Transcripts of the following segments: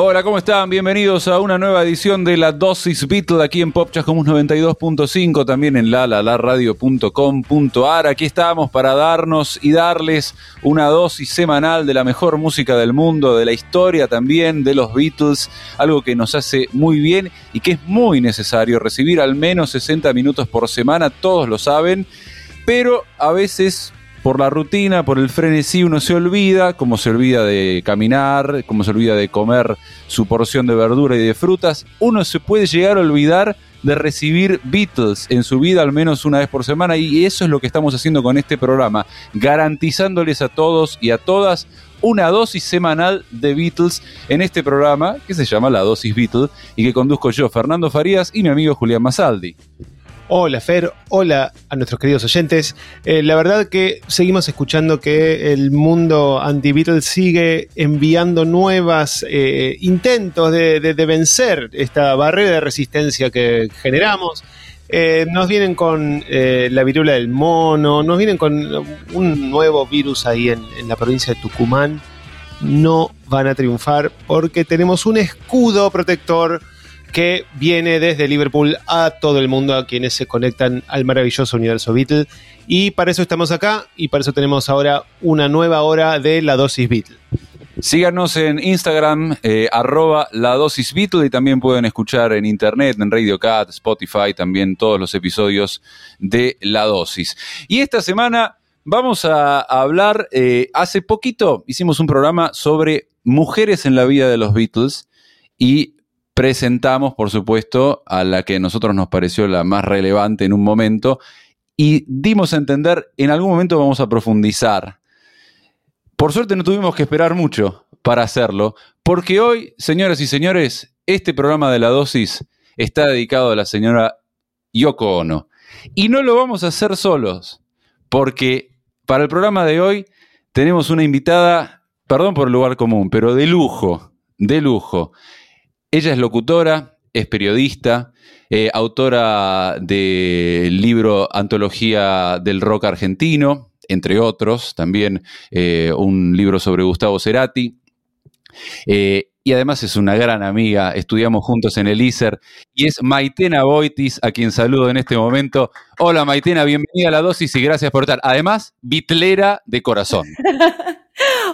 Hola, ¿cómo están? Bienvenidos a una nueva edición de la Dosis Beatle aquí en Popchascomus 92.5, también en lalalaradio.com.ar. Aquí estamos para darnos y darles una dosis semanal de la mejor música del mundo, de la historia también de los Beatles, algo que nos hace muy bien y que es muy necesario recibir al menos 60 minutos por semana, todos lo saben, pero a veces por la rutina, por el frenesí, uno se olvida, como se olvida de caminar, como se olvida de comer su porción de verdura y de frutas, uno se puede llegar a olvidar de recibir Beatles en su vida al menos una vez por semana y eso es lo que estamos haciendo con este programa, garantizándoles a todos y a todas una dosis semanal de Beatles en este programa que se llama La Dosis Beatles y que conduzco yo, Fernando Farías y mi amigo Julián Masaldi. Hola Fer, hola a nuestros queridos oyentes. Eh, la verdad que seguimos escuchando que el mundo anti-Beatles sigue enviando nuevos eh, intentos de, vencer esta barrera de resistencia que generamos. Eh, nos vienen con la viruela del mono, nos vienen con un nuevo virus ahí en la provincia de Tucumán. No van a triunfar porque tenemos un escudo protector que viene desde Liverpool a todo el mundo, a quienes se conectan al maravilloso universo Beatle. Y para eso estamos acá y para eso tenemos ahora una nueva hora de la dosis Beatle. Síganos en Instagram, eh, arroba la dosis Beatle y también pueden escuchar en internet, en Radio Cat, Spotify, también todos los episodios de La Dosis. Y esta semana vamos a, hablar, eh, hace poquito hicimos un programa sobre mujeres en la vida de los Beatles y presentamos, por supuesto, a la que a nosotros nos pareció la más relevante en un momento y dimos a entender, en algún momento vamos a profundizar. Por suerte no tuvimos que esperar mucho para hacerlo, porque hoy, señoras y señores, este programa de la dosis está dedicado a la señora Yoko Ono. Y no lo vamos a hacer solos, porque para el programa de hoy tenemos una invitada, perdón por el lugar común, pero de lujo, de lujo. Ella es locutora, es periodista, eh, autora del libro Antología del Rock Argentino, entre otros, también eh, un libro sobre Gustavo Cerati. Eh, y además es una gran amiga, estudiamos juntos en el ISER, y es Maitena Boitis, a quien saludo en este momento. Hola Maitena, bienvenida a la dosis y gracias por estar. Además, bitlera de corazón.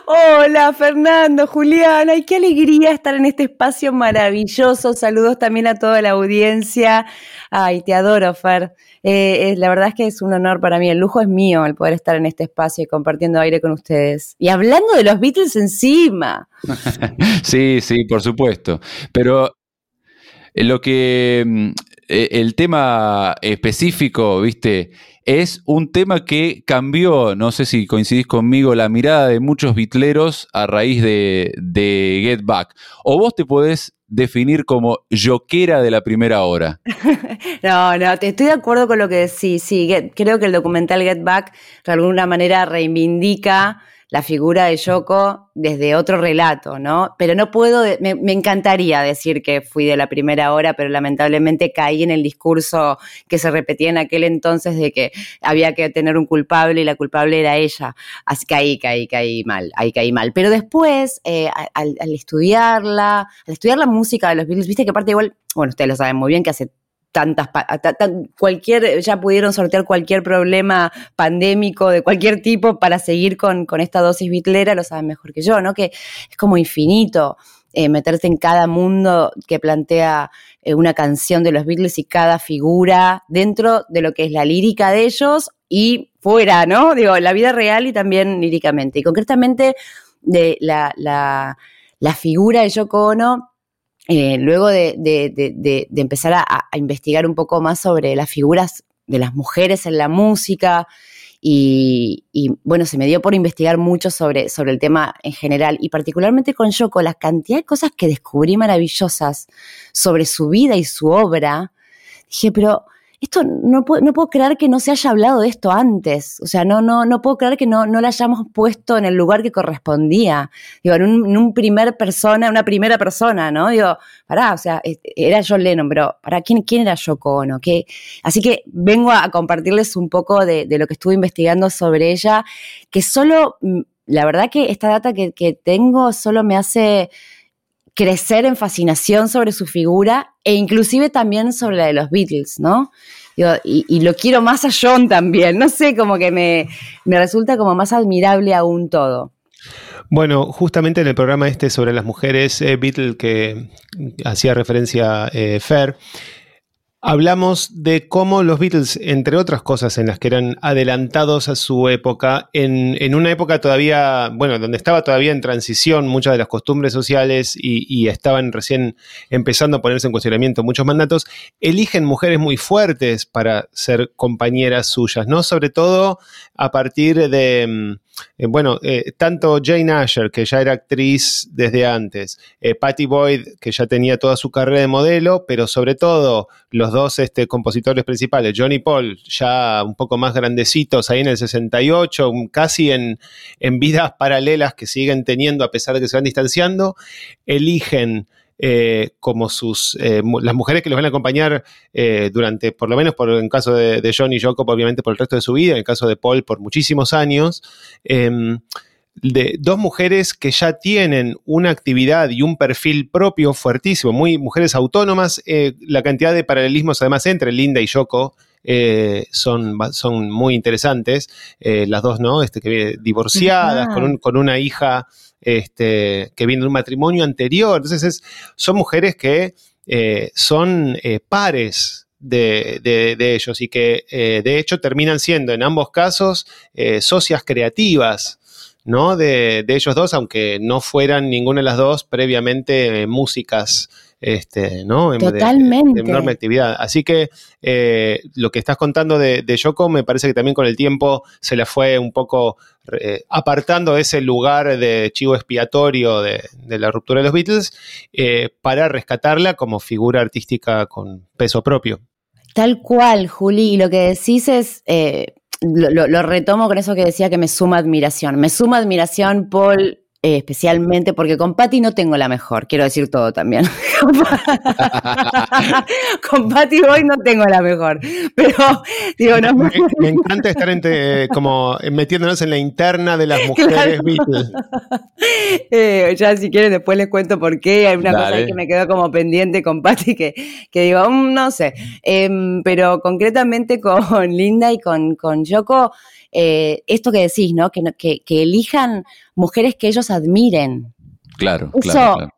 Hola Fernando, Juliana, y qué alegría estar en este espacio maravilloso. Saludos también a toda la audiencia. Ay, te adoro, Fer. Eh, la verdad es que es un honor para mí, el lujo es mío el poder estar en este espacio y compartiendo aire con ustedes. Y hablando de los Beatles encima. sí, sí, por supuesto. Pero eh, lo que el tema específico, viste, es un tema que cambió, no sé si coincidís conmigo, la mirada de muchos bitleros a raíz de, Get Back. O vos te podés definir como yoquera de la primera hora. no, no, te estoy de acuerdo con lo que decís. Sí, creo que el documental Get Back de alguna manera reivindica la figura de Yoko desde otro relato, ¿no? Pero no puedo, me, encantaría decir que fui de la primera hora, pero lamentablemente caí en el discurso que se repetía en aquel entonces de que había que tener un culpable y la culpable era ella. Así que ahí caí, caí mal, ahí caí mal. Pero después, eh, al, al estudiarla, al estudiar la música de los Beatles, viste que aparte igual, bueno, ustedes lo saben muy bien que hace tantas, cualquier, ya pudieron sortear cualquier problema pandémico de cualquier tipo para seguir con, esta dosis bitlera, lo saben mejor que yo, ¿no? Que es como infinito eh, meterse en cada mundo que plantea eh, una canción de los Beatles y cada figura dentro de lo que es la lírica de ellos y fuera, ¿no? Digo, la vida real y también líricamente. Y concretamente de la, la, la figura de Yoko Ono eh, luego de, empezar a, investigar un poco más sobre las figuras de las mujeres en la música, y, bueno, se me dio por investigar mucho sobre, sobre el tema en general, y particularmente con Yoko, la cantidad de cosas que descubrí maravillosas sobre su vida y su obra, dije, pero esto no puedo, no puedo creer que no se haya hablado de esto antes. O sea, no, no, no puedo creer que no, no la hayamos puesto en el lugar que correspondía. Digo, en un, primer persona, una primera persona, ¿no? Digo, pará, o sea, era John Lennon, pero ¿para quién, quién era Yoko Ono? ¿Qué? Así que vengo a, compartirles un poco de, lo que estuve investigando sobre ella, que solo, mm, la verdad que esta data que, que tengo solo me hace crecer en fascinación sobre su figura e inclusive también sobre la de los Beatles, ¿no? y, lo quiero más a John también, no sé, como que me, resulta como más admirable aún todo. Bueno, justamente en el programa este sobre las mujeres eh, Beatles que hacía referencia eh, Fer, Hablamos de cómo los Beatles, entre otras cosas en las que eran adelantados a su época, en, una época todavía, bueno, donde estaba todavía en transición muchas de las costumbres sociales y, estaban recién empezando a ponerse en cuestionamiento muchos mandatos, eligen mujeres muy fuertes para ser compañeras suyas, ¿no? Sobre todo a partir de mm, eh, bueno, eh, tanto Jane Asher, que ya era actriz desde antes, eh, Patty Boyd, que ya tenía toda su carrera de modelo, pero sobre todo los dos este, compositores principales, Johnny Paul, ya un poco más grandecitos ahí en el 68, casi en, en vidas paralelas que siguen teniendo a pesar de que se van distanciando, eligen eh, como sus eh, las mujeres que los van a acompañar eh, durante, por lo menos por en caso de, de John y Jacob, obviamente por el resto de su vida, en el caso de Paul por muchísimos años. Em, de dos mujeres que ya tienen una actividad y un perfil propio fuertísimo, muy mujeres autónomas, la cantidad de paralelismos además entre Linda y Yoko son, son muy interesantes, las dos, ¿no? Este, que divorciadas, con, con, una hija este, que viene de un matrimonio anterior. Entonces, son mujeres que eh, son eh, pares de, ellos y que eh, de hecho terminan siendo en ambos casos socias creativas. ¿no? De, ellos dos, aunque no fueran ninguna de las dos previamente músicas este, ¿no? Totalmente. De, enorme actividad. Así que eh, lo que estás contando de, de, Yoko me parece que también con el tiempo se la fue un poco eh, apartando de ese lugar de chivo expiatorio de, la ruptura de los Beatles eh, para rescatarla como figura artística con peso propio. Tal cual, Juli, y lo que decís es... Lo, lo, retomo con eso que decía que me suma admiración. Me suma admiración, Paul, eh, especialmente porque con Patty no tengo la mejor, quiero decir todo también. con Patty Boy no tengo la mejor, pero digo, no. Me, encanta estar entre, como metiéndonos en la interna de las mujeres. Eh, ya si quieren después les cuento por qué, hay una cosa que me quedó como pendiente con Patty que, que digo, mm, no sé, em, pero concretamente con Linda y con, con Yoko, eh, esto que decís, ¿no? Que, que, elijan mujeres que ellos admiren. Claro, claro,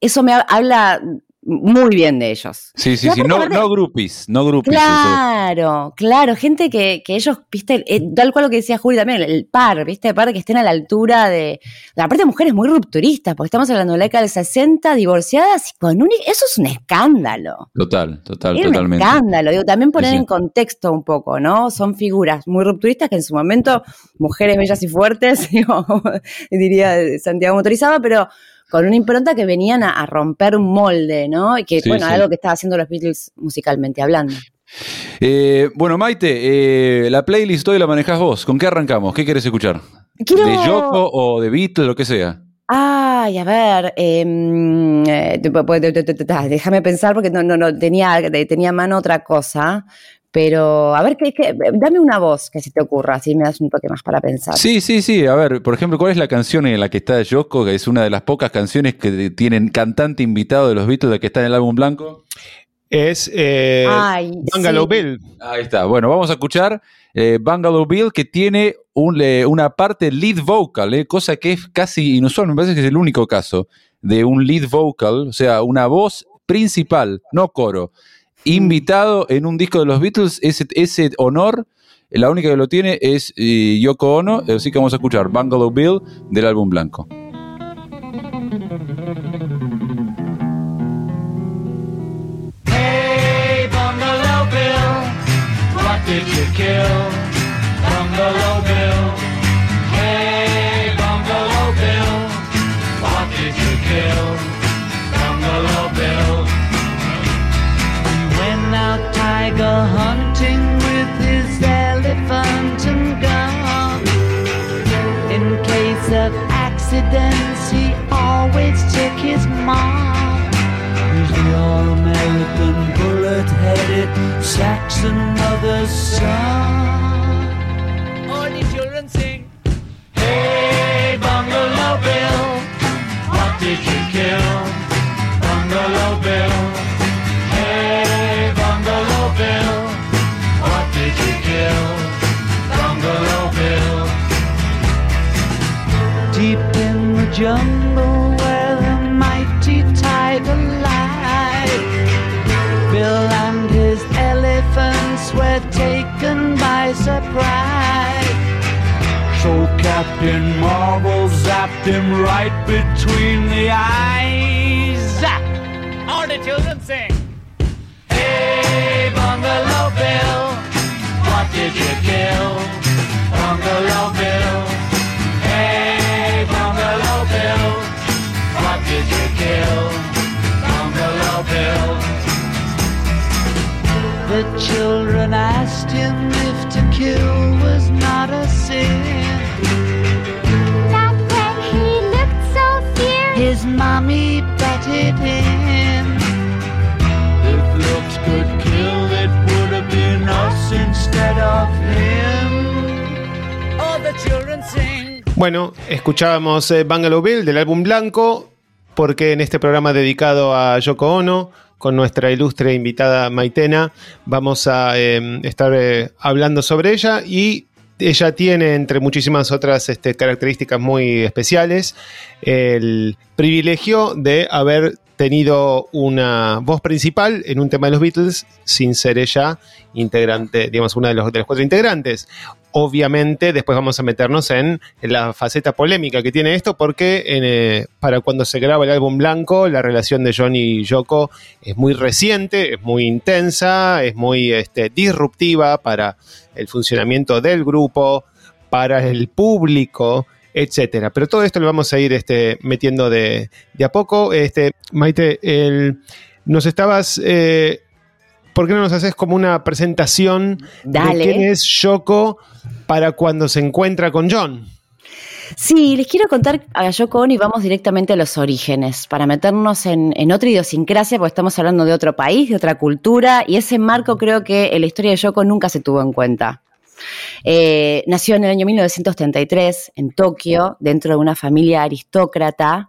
Eso me habla muy bien de ellos. Sí, sí, sí, no, no groupies, no groupies. Claro, claro, gente que, ellos, viste, eh, tal cual lo que decía Juli también, el par, viste, par que estén a la altura de, la parte de mujeres muy rupturistas, porque estamos hablando de la década del 60, divorciadas, y con un, eso es un escándalo. Total, total, totalmente. Un escándalo, digo, también poner en contexto un poco, ¿no? Son figuras muy rupturistas que en su momento, mujeres bellas y fuertes, digo, diría Santiago Motorizaba, pero con una impronta que venían a, romper un molde, ¿no? Y que, bueno, algo que estaba haciendo los Beatles musicalmente hablando. Eh, bueno, Maite, eh, la playlist hoy la manejas vos. ¿Con qué arrancamos? ¿Qué quieres escuchar? ¿De Yoko o de Beatles, lo que sea? Ay, a ver, em, eh, déjame pensar porque no, no, no tenía, tenía mano otra cosa. Pero, a ver, ¿qué, dame una voz que se te ocurra, así me das un toque más para pensar. Sí, sí, sí. A ver, por ejemplo, ¿cuál es la canción en la que está Yoko? Que es una de las pocas canciones que tienen cantante invitado de los Beatles de que está en el álbum blanco. Es eh, Bungalow Bill. Ahí está. Bueno, vamos a escuchar eh, Bungalow Bill que tiene una parte lead vocal, eh, cosa que es casi inusual. Me parece que es el único caso de un lead vocal, o sea, una voz principal, no coro invitado en un disco de los Beatles. Ese, ese honor, la única que lo tiene es eh, Yoko Ono, así que vamos a escuchar Bungalow Bill del álbum blanco. Hey, Bungalow Bill, what did you kill? Bungalow Bill. Hey, Bungalow Bill, what did you kill? Tiger hunting with his elephant and gun. In case of accidents, he always took his mom. He's the all-American bullet-headed Saxon mother's son. All the children sing. Hey, Bungalow Bill, what did you kill? Jungle where the mighty tiger lied. Bill and his elephants were taken by surprise. So Captain Marvel zapped him right between the eyes. Zap! All the children sing. Hey, Bungalow Bill, what did you kill? Bungalow Bill. Him if to kill was not a sin. Not when he looked so fierce. His mommy betted him. If looks could kill, it would have been us instead of him. All the children sing. Bueno, escuchábamos eh, Bungalow Bill del álbum Blanco, porque en este programa dedicado a Yoko Ono, con nuestra ilustre invitada Maitena, vamos a eh, estar eh, hablando sobre ella y ella tiene, entre muchísimas otras este, características muy especiales, el privilegio de haber tenido una voz principal en un tema de los Beatles sin ser ella integrante, digamos, una de los, de los cuatro integrantes. Obviamente, después vamos a meternos en, la faceta polémica que tiene esto, porque eh, para cuando se graba el álbum blanco, la relación de Johnny y Yoko es muy reciente, es muy intensa, es muy este, disruptiva para el funcionamiento del grupo, para el público, etcétera. Pero todo esto lo vamos a ir este, metiendo de, de a poco. Este, Maite, el- nos estabas. eh, ¿Por qué no nos haces como una presentación Dale. de quién es Yoko para cuando se encuentra con John? Sí, les quiero contar a Yoko Ono y vamos directamente a los orígenes, para meternos en, en otra idiosincrasia, porque estamos hablando de otro país, de otra cultura, y ese marco creo que en la historia de Yoko nunca se tuvo en cuenta. Eh, nació en el año 1933 en Tokio, dentro de una familia aristócrata.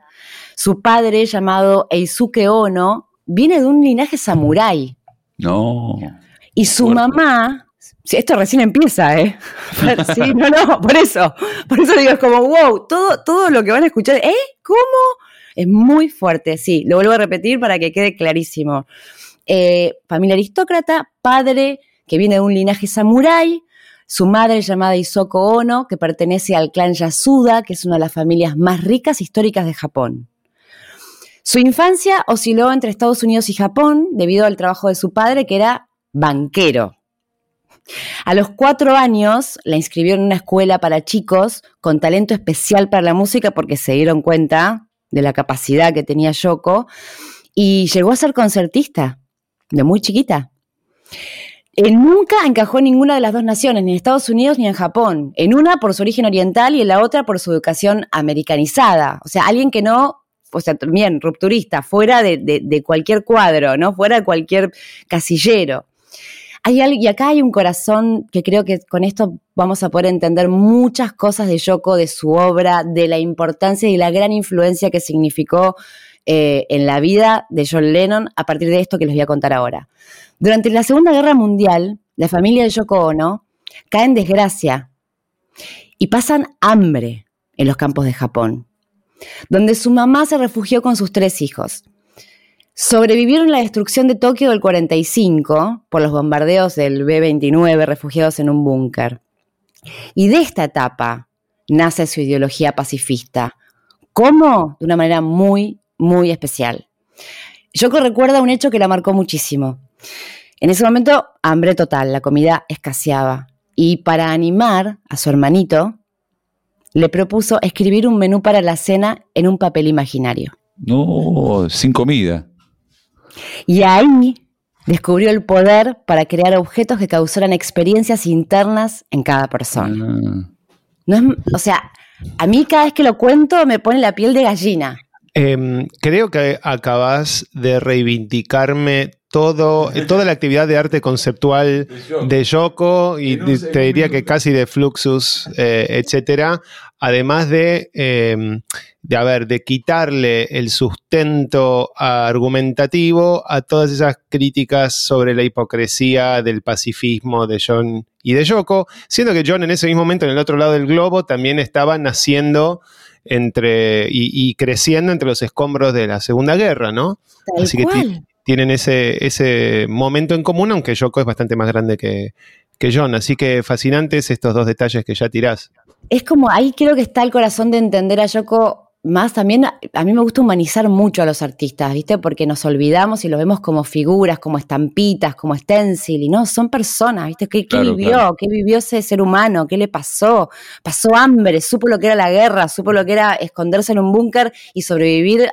Su padre, llamado Eisuke Ono, viene de un linaje samurái. No. Y su Fuerte. mamá, esto recién empieza, ¿eh? Sí, no, no, por eso. Por eso digo, es como, wow, todo, todo lo que van a escuchar, ¿eh? ¿Cómo? Es muy fuerte, sí. Lo vuelvo a repetir para que quede clarísimo. Eh, familia aristócrata, padre que viene de un linaje samurái, su madre llamada Isoko Ono, que pertenece al clan Yasuda, que es una de las familias más ricas históricas de Japón. Su infancia osciló entre Estados Unidos y Japón debido al trabajo de su padre, que era banquero. A los cuatro años la inscribió en una escuela para chicos con talento especial para la música porque se dieron cuenta de la capacidad que tenía Yoko y llegó a ser concertista de muy chiquita. Eh, nunca encajó en ninguna de las dos naciones, ni en Estados Unidos ni en Japón. En una por su origen oriental y en la otra por su educación americanizada. O sea, alguien que no, o sea, también rupturista, fuera de, cualquier cuadro, ¿no? Fuera de cualquier casillero. Hay y acá hay un corazón que creo que con esto vamos a poder entender muchas cosas de Yoko, de su obra, de la importancia y la gran influencia que significó eh, en la vida de John Lennon a partir de esto que les voy a contar ahora. Durante la Segunda Guerra Mundial, la familia de Yoko Ono cae en desgracia y pasan hambre en los campos de Japón, donde su mamá se refugió con sus tres hijos. Sobrevivieron la destrucción de Tokio del 45 por los bombardeos del B-29 refugiados en un búnker. Y de esta etapa nace su ideología pacifista. ¿Cómo? De una manera muy, muy especial. Yoko recuerda un hecho que la marcó muchísimo. En ese momento, hambre total, la comida escaseaba. Y para animar a su hermanito, le propuso escribir un menú para la cena en un papel imaginario. No, sin comida. Y ahí descubrió el poder para crear objetos que causaran experiencias internas en cada persona. Ah. No es- o sea, a mí cada vez que lo cuento me pone la piel de gallina. Em, creo que acabas de reivindicarme todo, eh, toda la actividad de arte conceptual de Yoko y de- te diría que casi de Fluxus, eh, etcétera. Además de, em, de, a ver, de quitarle el sustento argumentativo a todas esas críticas sobre la hipocresía del pacifismo de John y de Yoko, siendo que John en ese mismo momento, en el otro lado del globo, también estaba naciendo entre y, y creciendo entre los escombros de la Segunda Guerra, ¿no? Tal Así que. Tienen ese, ese momento en común, aunque Yoko es bastante más grande que, que John. Así que fascinantes estos dos detalles que ya tirás. Es como ahí creo que está el corazón de entender a Yoko más también. A mí me gusta humanizar mucho a los artistas, ¿viste? Porque nos olvidamos y los vemos como figuras, como estampitas, como stencil, y no, son personas, ¿viste? ¿Qué, vivió? claro. ¿Qué vivió ese ser humano? ¿Qué le pasó? Pasó hambre, supo lo que era la guerra, supo lo que era esconderse en un búnker y sobrevivir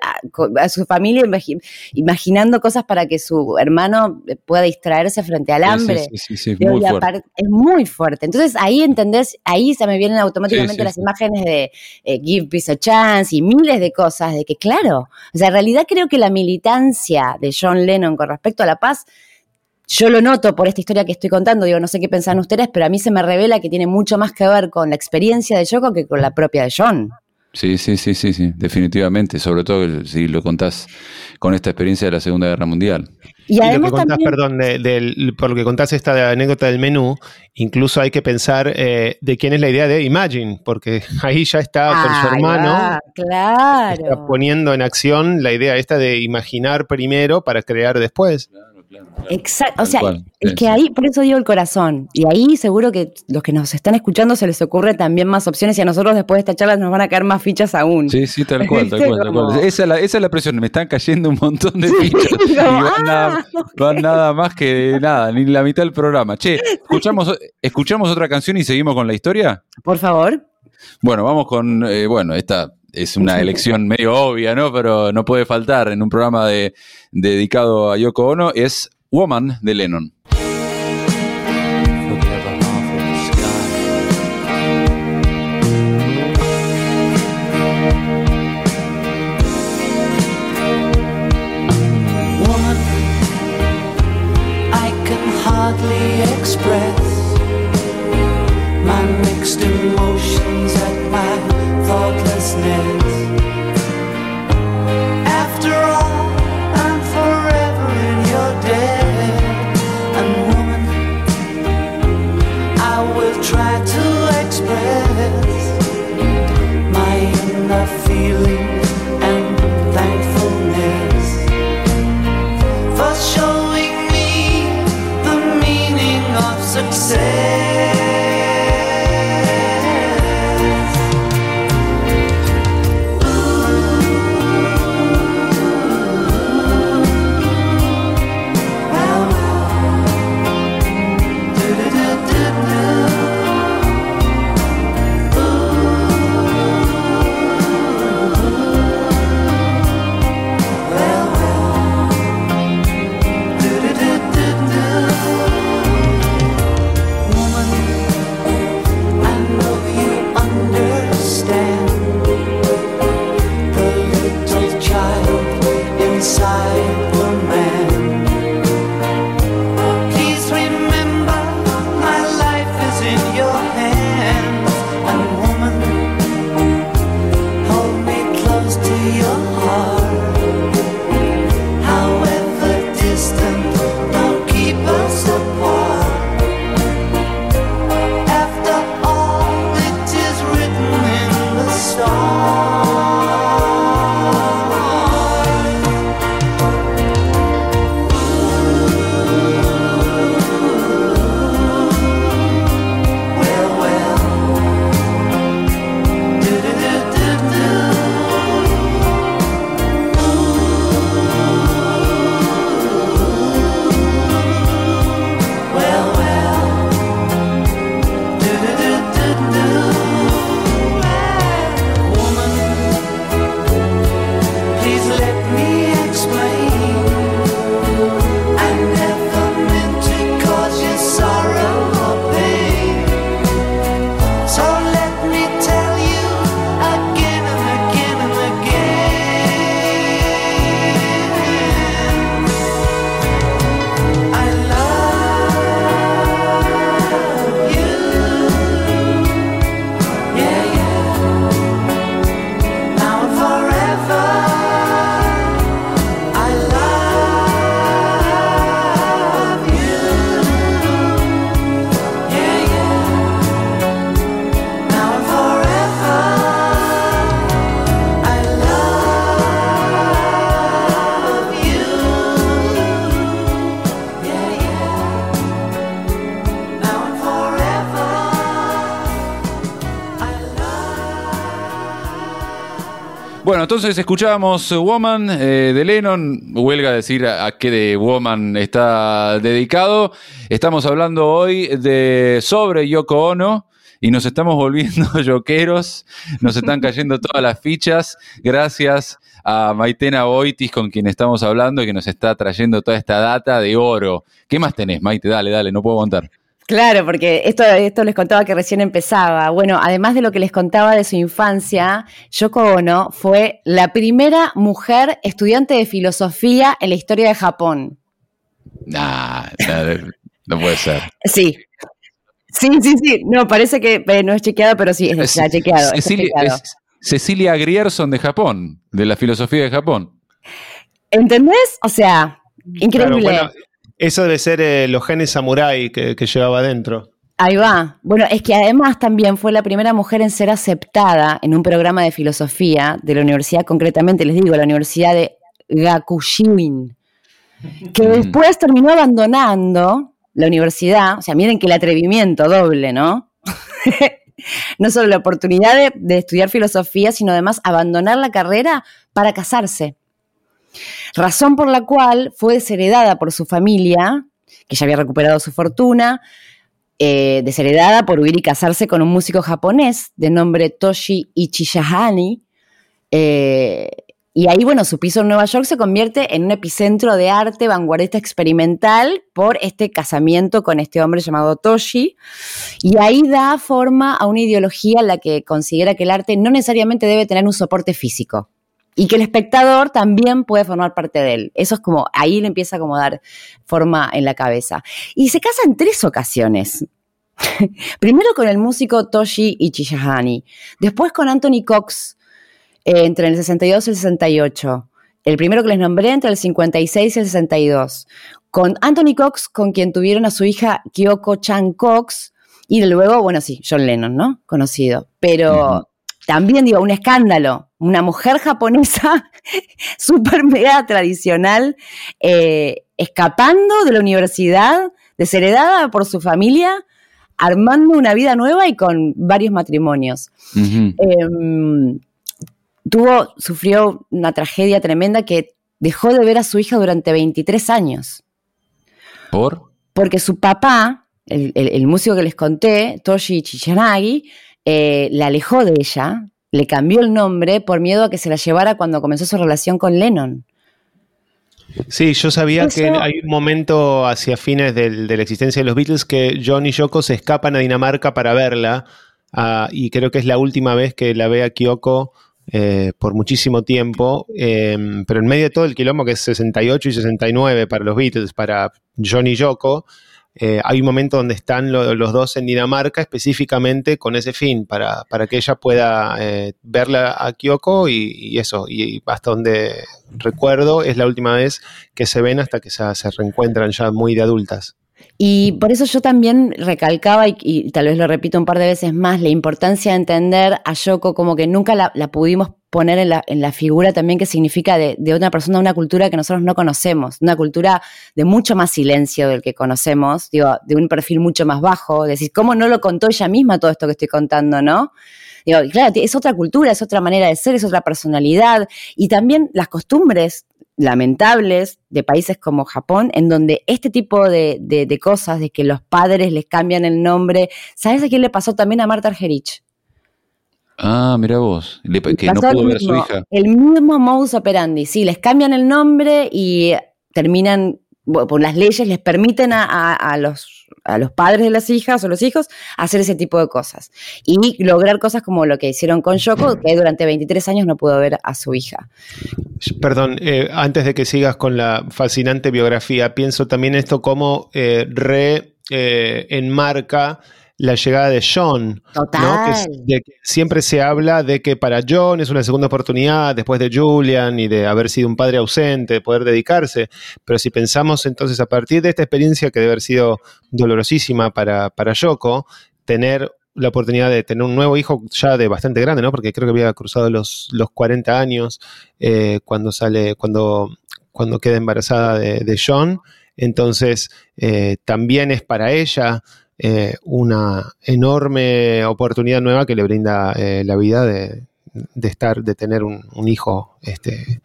a, su familia imagi- imaginando cosas para que su hermano pueda distraerse frente al sí, hambre. Sí, sí, sí, muy fuerte. es muy fuerte. Entonces ahí entendés, ahí se me vienen automáticamente las imágenes de eh, Give Peace a Chance y miles de cosas, de que claro, o sea, en realidad creo que la militancia de John Lennon con respecto a la paz, yo lo noto por esta historia que estoy contando, digo, no sé qué pensan ustedes, pero a mí se me revela que tiene mucho más que ver con la experiencia de Yoko que con la propia de John. Sí, sí, sí, sí, sí, definitivamente. Sobre todo si lo contás con esta experiencia de la Segunda Guerra Mundial. Y Y lo que contás, también... perdón, de- del- por lo que contás esta anécdota del menú, incluso hay que pensar eh, de quién es la idea de Imagine, porque ahí ya está con su hermano. va, Está claro. poniendo en acción la idea esta de imaginar primero para crear después. Exacto, o sea, es que sí. ahí, por eso digo el corazón, y ahí seguro que los que nos están escuchando se les ocurre también más opciones y a nosotros después de esta charla nos van a caer más fichas aún. Sí, sí, tal cual, tal cual, tal cual. Esa es, la, esa es la presión, me están cayendo un montón de fichas. y van, ah, nada, van nada más que nada, ni la mitad del programa. Che, ¿escuchamos, ¿escuchamos otra canción y seguimos con la historia? Por favor. Bueno, vamos con, eh, bueno, esta es una elección medio obvia, ¿no? Pero no puede faltar en un programa de, dedicado a Yoko Ono, es Woman de Lennon. express my mixed entonces escuchábamos Woman eh, de Lennon, huelga decir a, qué de Woman está dedicado. Estamos hablando hoy de sobre Yoko Ono y nos estamos volviendo yoqueros, nos están cayendo todas las fichas gracias a Maitena Boitis con quien estamos hablando y que nos está trayendo toda esta data de oro. ¿Qué más tenés, Maite? Dale, dale, no puedo aguantar. Claro, porque esto, esto les contaba que recién empezaba. Bueno, además de lo que les contaba de su infancia, Yoko Ono fue la primera mujer estudiante de filosofía en la historia de Japón. Nah, nah, no puede ser. Sí. Sí, sí, sí. No, parece que eh, no es chequeado, pero sí, está chequeado. está Cecilia, chequeado. es Cecilia Grierson de Japón, de la filosofía de Japón. ¿Entendés? O sea, increíble. Claro, bueno, eso debe ser eh, los genes samurái que, que llevaba adentro. Ahí va. Bueno, es que además también fue la primera mujer en ser aceptada en un programa de filosofía de la universidad, concretamente les digo, la Universidad de Gakushuin, que Mm. después terminó abandonando la universidad. O sea, miren que el atrevimiento doble, ¿no? no solo la oportunidad de, de estudiar filosofía, sino además abandonar la carrera para casarse. Razón por la cual fue desheredada por su familia, que ya había recuperado su fortuna, eh, desheredada por huir y casarse con un músico japonés de nombre Toshi Ichihani. Eh, y ahí, bueno, su piso en Nueva York se convierte en un epicentro de arte vanguardista experimental por este casamiento con este hombre llamado Toshi. Y ahí da forma a una ideología en la que considera que el arte no necesariamente debe tener un soporte físico. Y que el espectador también puede formar parte de él. Eso es como, ahí le empieza a dar forma en la cabeza. Y se casa en tres ocasiones. Primero con el músico Toshi Ichihani, después con Anthony Cox eh, entre el 62 y el 68. El primero que les nombré entre el 56 y el 62. Con Anthony Cox, con quien tuvieron a su hija Kyoko Chan Cox, y luego, bueno, sí, John Lennon, ¿no? Conocido. Pero. También digo, un escándalo. Una mujer japonesa súper mega tradicional, eh, escapando de la universidad, desheredada por su familia, armando una vida nueva y con varios matrimonios. Eh, tuvo, sufrió una tragedia tremenda que dejó de ver a su hija durante 23 años. ¿Por? Porque su papá, el, el- el músico que les conté, Toshi Chichanagi, eh, la alejó de ella, le cambió el nombre por miedo a que se la llevara cuando comenzó su relación con Lennon. Sí, yo sabía Eso- que hay un momento hacia fines del- de la existencia de los Beatles que John y Yoko se escapan a Dinamarca para verla ah, y creo que es la última vez que la ve a Kyoko eh, por muchísimo tiempo, eh, pero en medio de todo el quilombo que es 68 y 69 para los Beatles, para John y Yoko, eh, hay un momento donde están lo- los dos en Dinamarca específicamente con ese fin, para, para que ella pueda eh, verla a Kyoko y, eso, y, y hasta donde recuerdo es la última vez que se ven hasta que se, se reencuentran ya muy de adultas. Y por eso yo también recalcaba, y, tal vez lo repito un par de veces más, la importancia de entender a Yoko como que nunca la, pudimos poner en la, en la figura también que significa de, de una persona, una cultura que nosotros no conocemos, una cultura de mucho más silencio del que conocemos, digo, de un perfil mucho más bajo, decir, ¿cómo no lo contó ella misma todo esto que estoy contando, no? Digo, claro, es otra cultura, es otra manera de ser, es otra personalidad, y también las costumbres lamentables de países como Japón, en donde este tipo de, de- de cosas, de que los padres les cambian el nombre, ¿sabes a quién le pasó también a Marta Argerich? Ah, mira vos. Le- que no pudo el ver a su mismo, hija. El mismo modus operandi, sí, les cambian el nombre y terminan, bueno, por las leyes les permiten a, a- a los, a los padres de las hijas o los hijos hacer ese tipo de cosas. Y lograr cosas como lo que hicieron con Yoko, que durante 23 años no pudo ver a su hija. Perdón, eh, antes de que sigas con la fascinante biografía, pienso también esto como eh, re eh, enmarca la llegada de John. Total. ¿no? Que de siempre se habla de que para John es una segunda oportunidad después de Julian y de haber sido un padre ausente, de poder dedicarse. Pero si pensamos entonces a partir de esta experiencia que debe haber sido dolorosísima para, para Yoko, tener la oportunidad de tener un nuevo hijo ya de bastante grande, ¿no? Porque creo que había cruzado los, los 40 años eh, cuando sale, cuando, cuando queda embarazada de, de John. Entonces, eh, también es para ella eh, una enorme oportunidad nueva que le brinda eh, la vida de, de estar, de tener un, hijo este,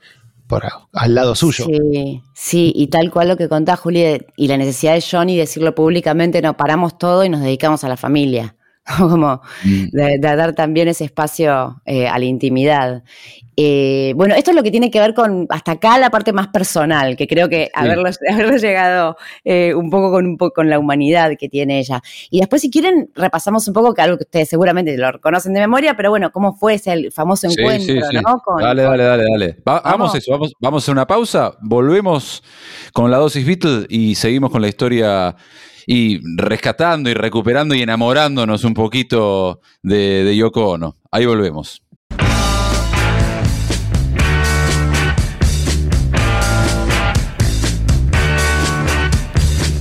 por al lado suyo. Sí, sí, y tal cual lo que contás, Juli, y la necesidad de Johnny decirlo públicamente, no paramos todo y nos dedicamos a la familia. Como Mm. de, de dar también ese espacio eh, a la intimidad. Eh, bueno, esto es lo que tiene que ver con hasta acá la parte más personal, que creo que haberlo, haberlo llegado eh, un poco con un poco con la humanidad que tiene ella. Y después, si quieren, repasamos un poco que algo que ustedes seguramente lo conocen de memoria, pero bueno, cómo fue ese famoso Sí, encuentro, sí, sí. ¿no? Con- dale, dale, dale, dale. Va- Vamos. Eso, vamos, vamos a hacer una pausa, volvemos con la dosis Beatle y seguimos con la historia y rescatando y recuperando y enamorándonos un poquito de, Yoko Ono. Ahí volvemos.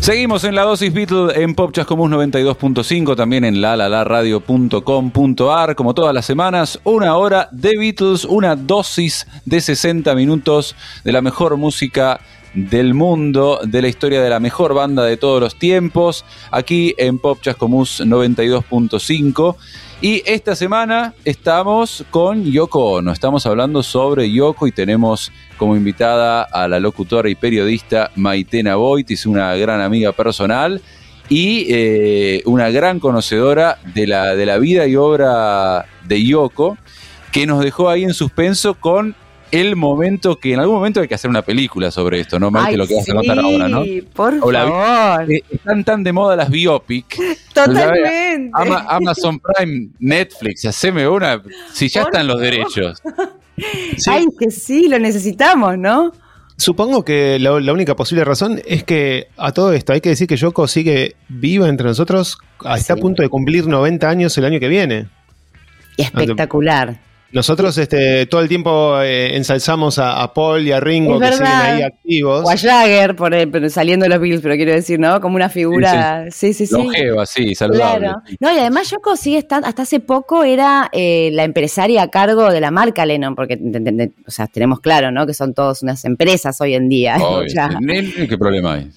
Seguimos en la dosis Beatle en Pop Chascomús 92.5, también en lalalaradio.com.ar, como todas las semanas, una hora de Beatles, una dosis de 60 minutos de la mejor música del mundo, de la historia de la mejor banda de todos los tiempos, aquí en Pop Chascomús 92.5. Y esta semana estamos con Yoko Ono, estamos hablando sobre Yoko y tenemos como invitada a la locutora y periodista Maitena Boitis, una gran amiga personal y eh, una gran conocedora de la, de la vida y obra de Yoko, que nos dejó ahí en suspenso con el momento que en algún momento hay que hacer una película sobre esto, ¿no? Maite, Ay, lo que vas sí, a contar ahora, ¿no? Por O la- favor. Eh, están tan de moda las biopic. Totalmente. Ama- Amazon Prime, Netflix, haceme una. Si ya Por están los derechos. Sí. Ay, que sí, lo necesitamos, ¿no? Supongo que la, la única posible razón es que a todo esto hay que decir que Yoko sigue viva entre nosotros, está a punto de cumplir 90 años el año que viene. Espectacular. Nosotros este, todo el tiempo eh, ensalzamos a, a Paul y a Ringo Es que verdad. siguen ahí activos. O a Jagger, por, el- pero saliendo de los Beatles, pero quiero decir, ¿no? Como una figura. Sí, sí, sí. Longeva, sí, saludable. Claro. No, y además Yoko sigue estando, hasta hace poco era eh, la empresaria a cargo de la marca Lennon, porque o sea, tenemos claro, ¿no? Que son todas unas empresas hoy en día. Obvio, ¿Qué problema hay?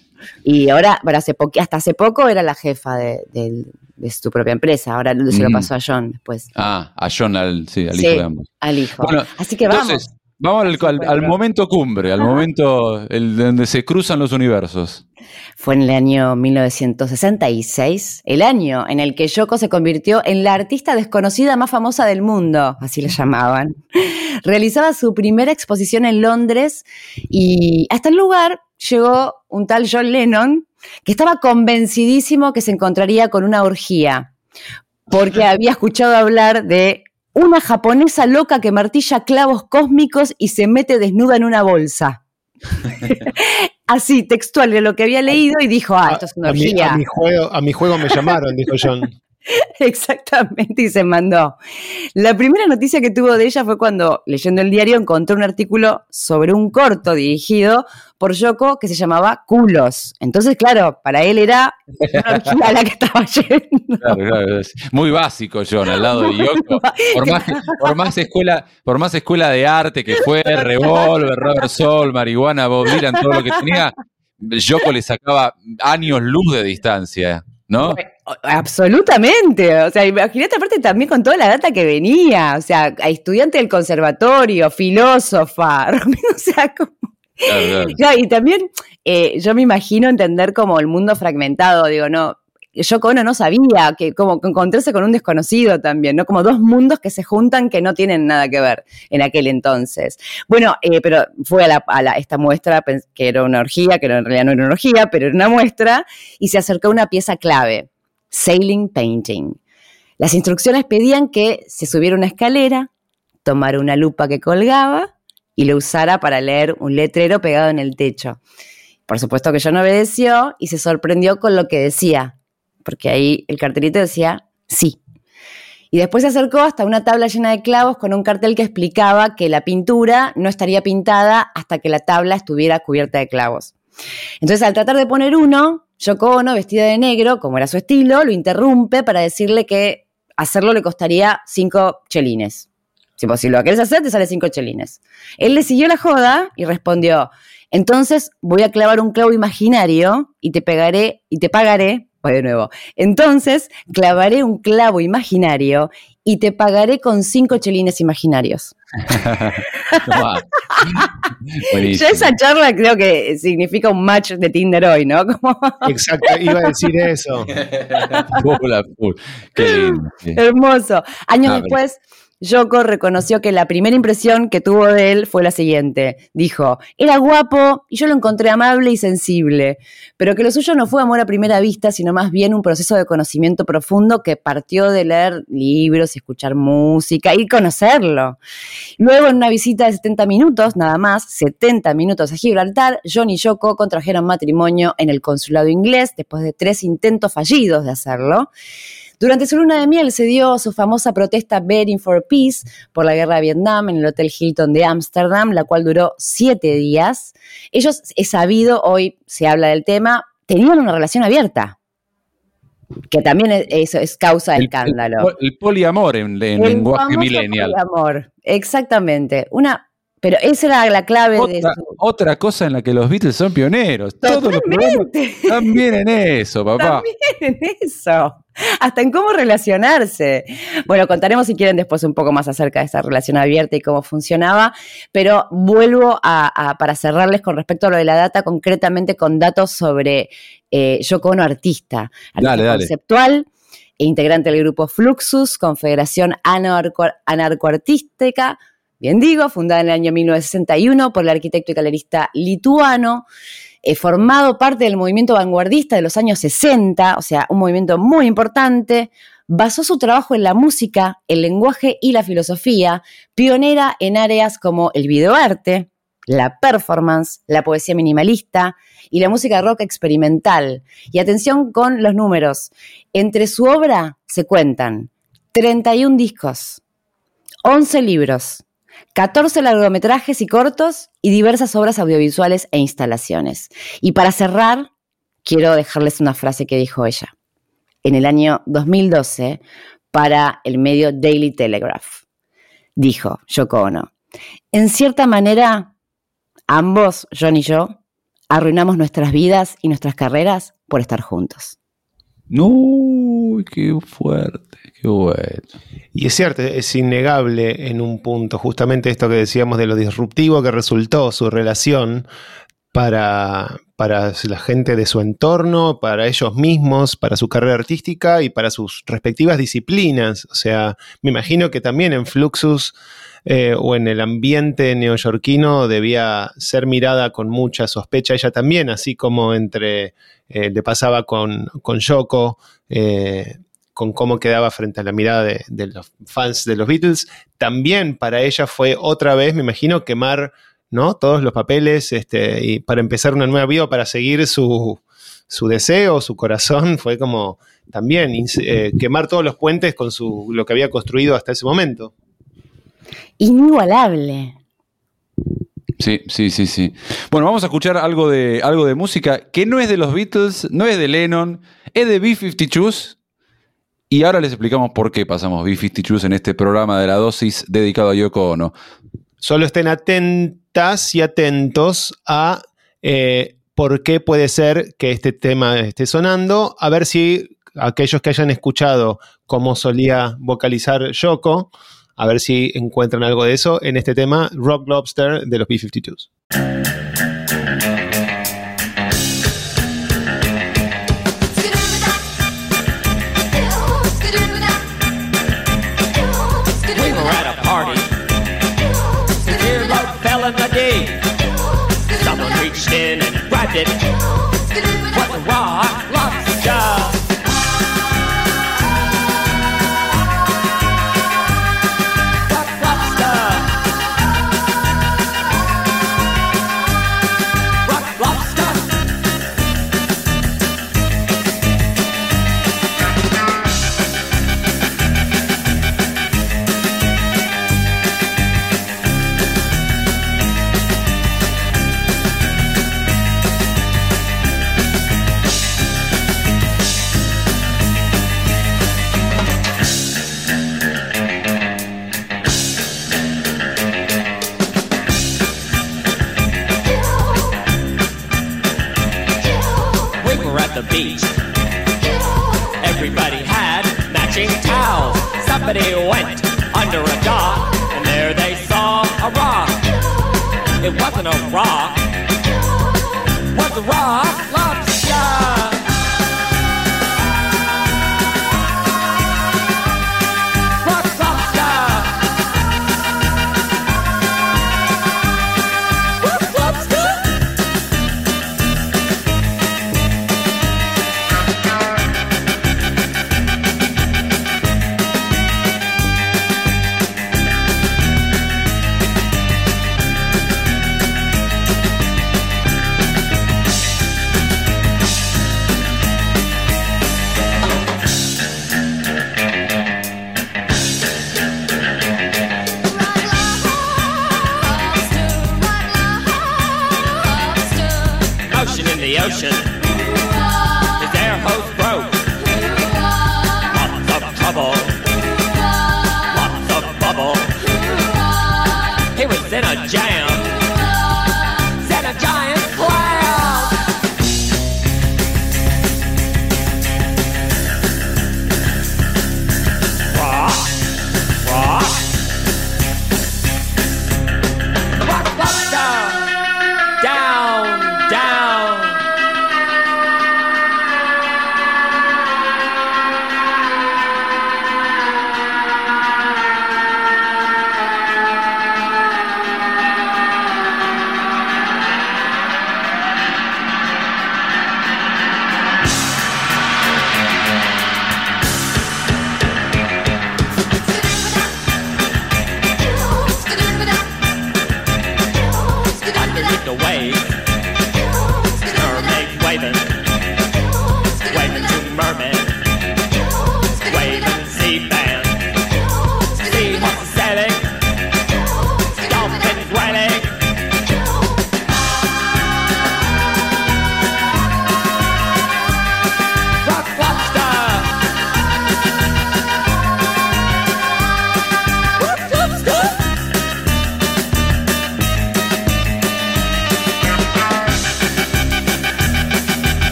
Y ahora, pero hace hasta hace poco era la jefa de, de- de su propia empresa. Ahora se lo Mm. pasó a John después, Ah, a John, al, sí, al Sí. hijo de ambos. al hijo. Bueno, Así que vamos. Entonces, vamos al, al- al momento cumbre, al momento el, donde se cruzan los universos. Fue en el año 1966, el año en el que Yoko se convirtió en la artista desconocida más famosa del mundo, así le llamaban. Realizaba su primera exposición en Londres y hasta el lugar llegó un tal John Lennon que estaba convencidísimo que se encontraría con una orgía, porque había escuchado hablar de una japonesa loca que martilla clavos cósmicos y se mete desnuda en una bolsa. Así, textual de lo que había leído y dijo, ah, esto es una a, mi, orgía. a mi juego, a mi juego me llamaron, dijo John. Exactamente, y se mandó. La primera noticia que tuvo de ella fue cuando, leyendo el diario, encontró un artículo sobre un corto dirigido por Yoko que se llamaba Culos. Entonces, claro, para él era una la que estaba yendo. Claro, claro, es muy básico, John, al lado de Yoko. Por más, por más escuela, por más escuela de arte que fue, Revolver, Robert Soul, Marihuana, Bob Dylan, todo lo que tenía, Yoko le sacaba años luz de distancia, ¿no? Absolutamente. O sea, imagínate aparte también con toda la data que venía. O sea, estudiante del conservatorio, filósofa, o sea, como Claro, claro. Claro, y también eh, yo me imagino entender como el mundo fragmentado, digo, no, yo Ono no sabía que como encontrarse con un desconocido también, ¿no? Como dos mundos que se juntan que no tienen nada que ver en aquel entonces. Bueno, eh, pero fue a, la, esta muestra que era una orgía, que no- en realidad no era una orgía, pero era una muestra, y se acercó a una pieza clave, Sailing Painting. Las instrucciones pedían que se subiera una escalera, tomara una lupa que colgaba y lo usara para leer un letrero pegado en el techo. Por supuesto que John obedeció y se sorprendió con lo que decía, porque ahí el cartelito decía sí. Y después se acercó hasta una tabla llena de clavos con un cartel que explicaba que la pintura no estaría pintada hasta que la tabla estuviera cubierta de clavos. Entonces, al tratar de poner uno, Yoko vestida de negro, como era su estilo, lo interrumpe para decirle que hacerlo le costaría cinco chelines. Si, pues, si lo querés hacer, te sale cinco chelines. Él le siguió la joda y respondió, entonces voy a clavar un clavo imaginario y te pegaré y te pagaré. Voy de nuevo. Entonces clavaré un clavo imaginario y te pagaré con cinco chelines imaginarios. Ya esa charla creo que significa un match de Tinder hoy, ¿no? Como Exacto, iba a decir eso. Qué lindo. sí. hermoso. Años Ah, después, Yoko reconoció que la primera impresión que tuvo de él fue la siguiente. Dijo, era guapo y yo lo encontré amable y sensible, pero que lo suyo no fue amor a primera vista, sino más bien un proceso de conocimiento profundo que partió de leer libros y escuchar música y conocerlo. Luego, en una visita de 70 minutos, nada más, 70 minutos a Gibraltar, John y Yoko contrajeron matrimonio en el consulado inglés después de tres intentos fallidos de hacerlo. Durante su luna de miel se dio su famosa protesta Begging for Peace por la guerra de Vietnam en el Hotel Hilton de Ámsterdam, la cual duró siete días. Ellos, es sabido, hoy se habla del tema, tenían una relación abierta, que también es, eso es causa de El- escándalo. El, el poliamor en, en El lenguaje millennial. poliamor, exactamente. Una, pero esa era la clave de Otra, cosa en la que los Beatles son pioneros. Todos Totalmente. también en eso, papá. También en eso. Hasta en cómo relacionarse. Bueno, contaremos si quieren después un poco más acerca de esta relación abierta y cómo funcionaba, pero vuelvo a, a- para cerrarles con respecto a lo de la data, concretamente con datos sobre eh, Yoko Ono artista, artista Dale, dale. conceptual e integrante del grupo Fluxus, Confederación Anarco- Anarcoartística, bien digo, fundada en el año 1961 por el arquitecto y galerista lituano, eh, formado parte del movimiento vanguardista de los años 60, o sea, un movimiento muy importante, basó su trabajo en la música, el lenguaje y la filosofía, pionera en áreas como el videoarte, la performance, la poesía minimalista y la música rock experimental. Y atención con los números. Entre su obra se cuentan 31 discos, 11 libros, 14 largometrajes y cortos y diversas obras audiovisuales e instalaciones. Y para cerrar, quiero dejarles una frase que dijo ella en el año 2012 para el medio Daily Telegraph. Dijo Yoko Ono, en cierta manera, ambos, John y yo, arruinamos nuestras vidas y nuestras carreras por estar juntos. No, qué fuerte, qué bueno. Y es cierto, es innegable en un punto, justamente esto que decíamos de lo disruptivo que resultó su relación para, para la gente de su entorno, para ellos mismos, para su carrera artística y para sus respectivas disciplinas. O sea, me imagino que también en Fluxus eh, o en el ambiente neoyorquino debía ser mirada con mucha sospecha ella también, así como entre eh, le pasaba con, con Yoko. eh, con cómo quedaba frente a la mirada de, los fans de los Beatles, también para ella fue otra vez, me imagino, quemar ¿no? todos los papeles este, y para empezar una nueva vida, para seguir su, su deseo, su corazón, fue como también eh, quemar todos los puentes con su, lo que había construido hasta ese momento. Inigualable. Sí, sí, sí, sí. Bueno, vamos a escuchar algo de, algo de música que no es de los Beatles, no es de Lennon, es de B-52s. Y ahora les explicamos por qué pasamos B-52s en este programa de la dosis dedicado a Yoko Ono. Solo estén atentas y atentos a eh, por qué puede ser que este tema esté sonando, a ver si aquellos que hayan escuchado cómo solía vocalizar Yoko, a ver si encuentran algo de eso en este tema Rock Lobster de los B-52s. We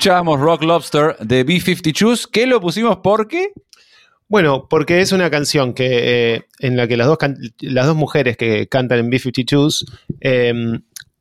Escuchábamos Rock Lobster de B-52s, que lo pusimos porque Bueno, porque es una canción que, eh, en la que las dos, las dos mujeres que cantan en B-52s eh,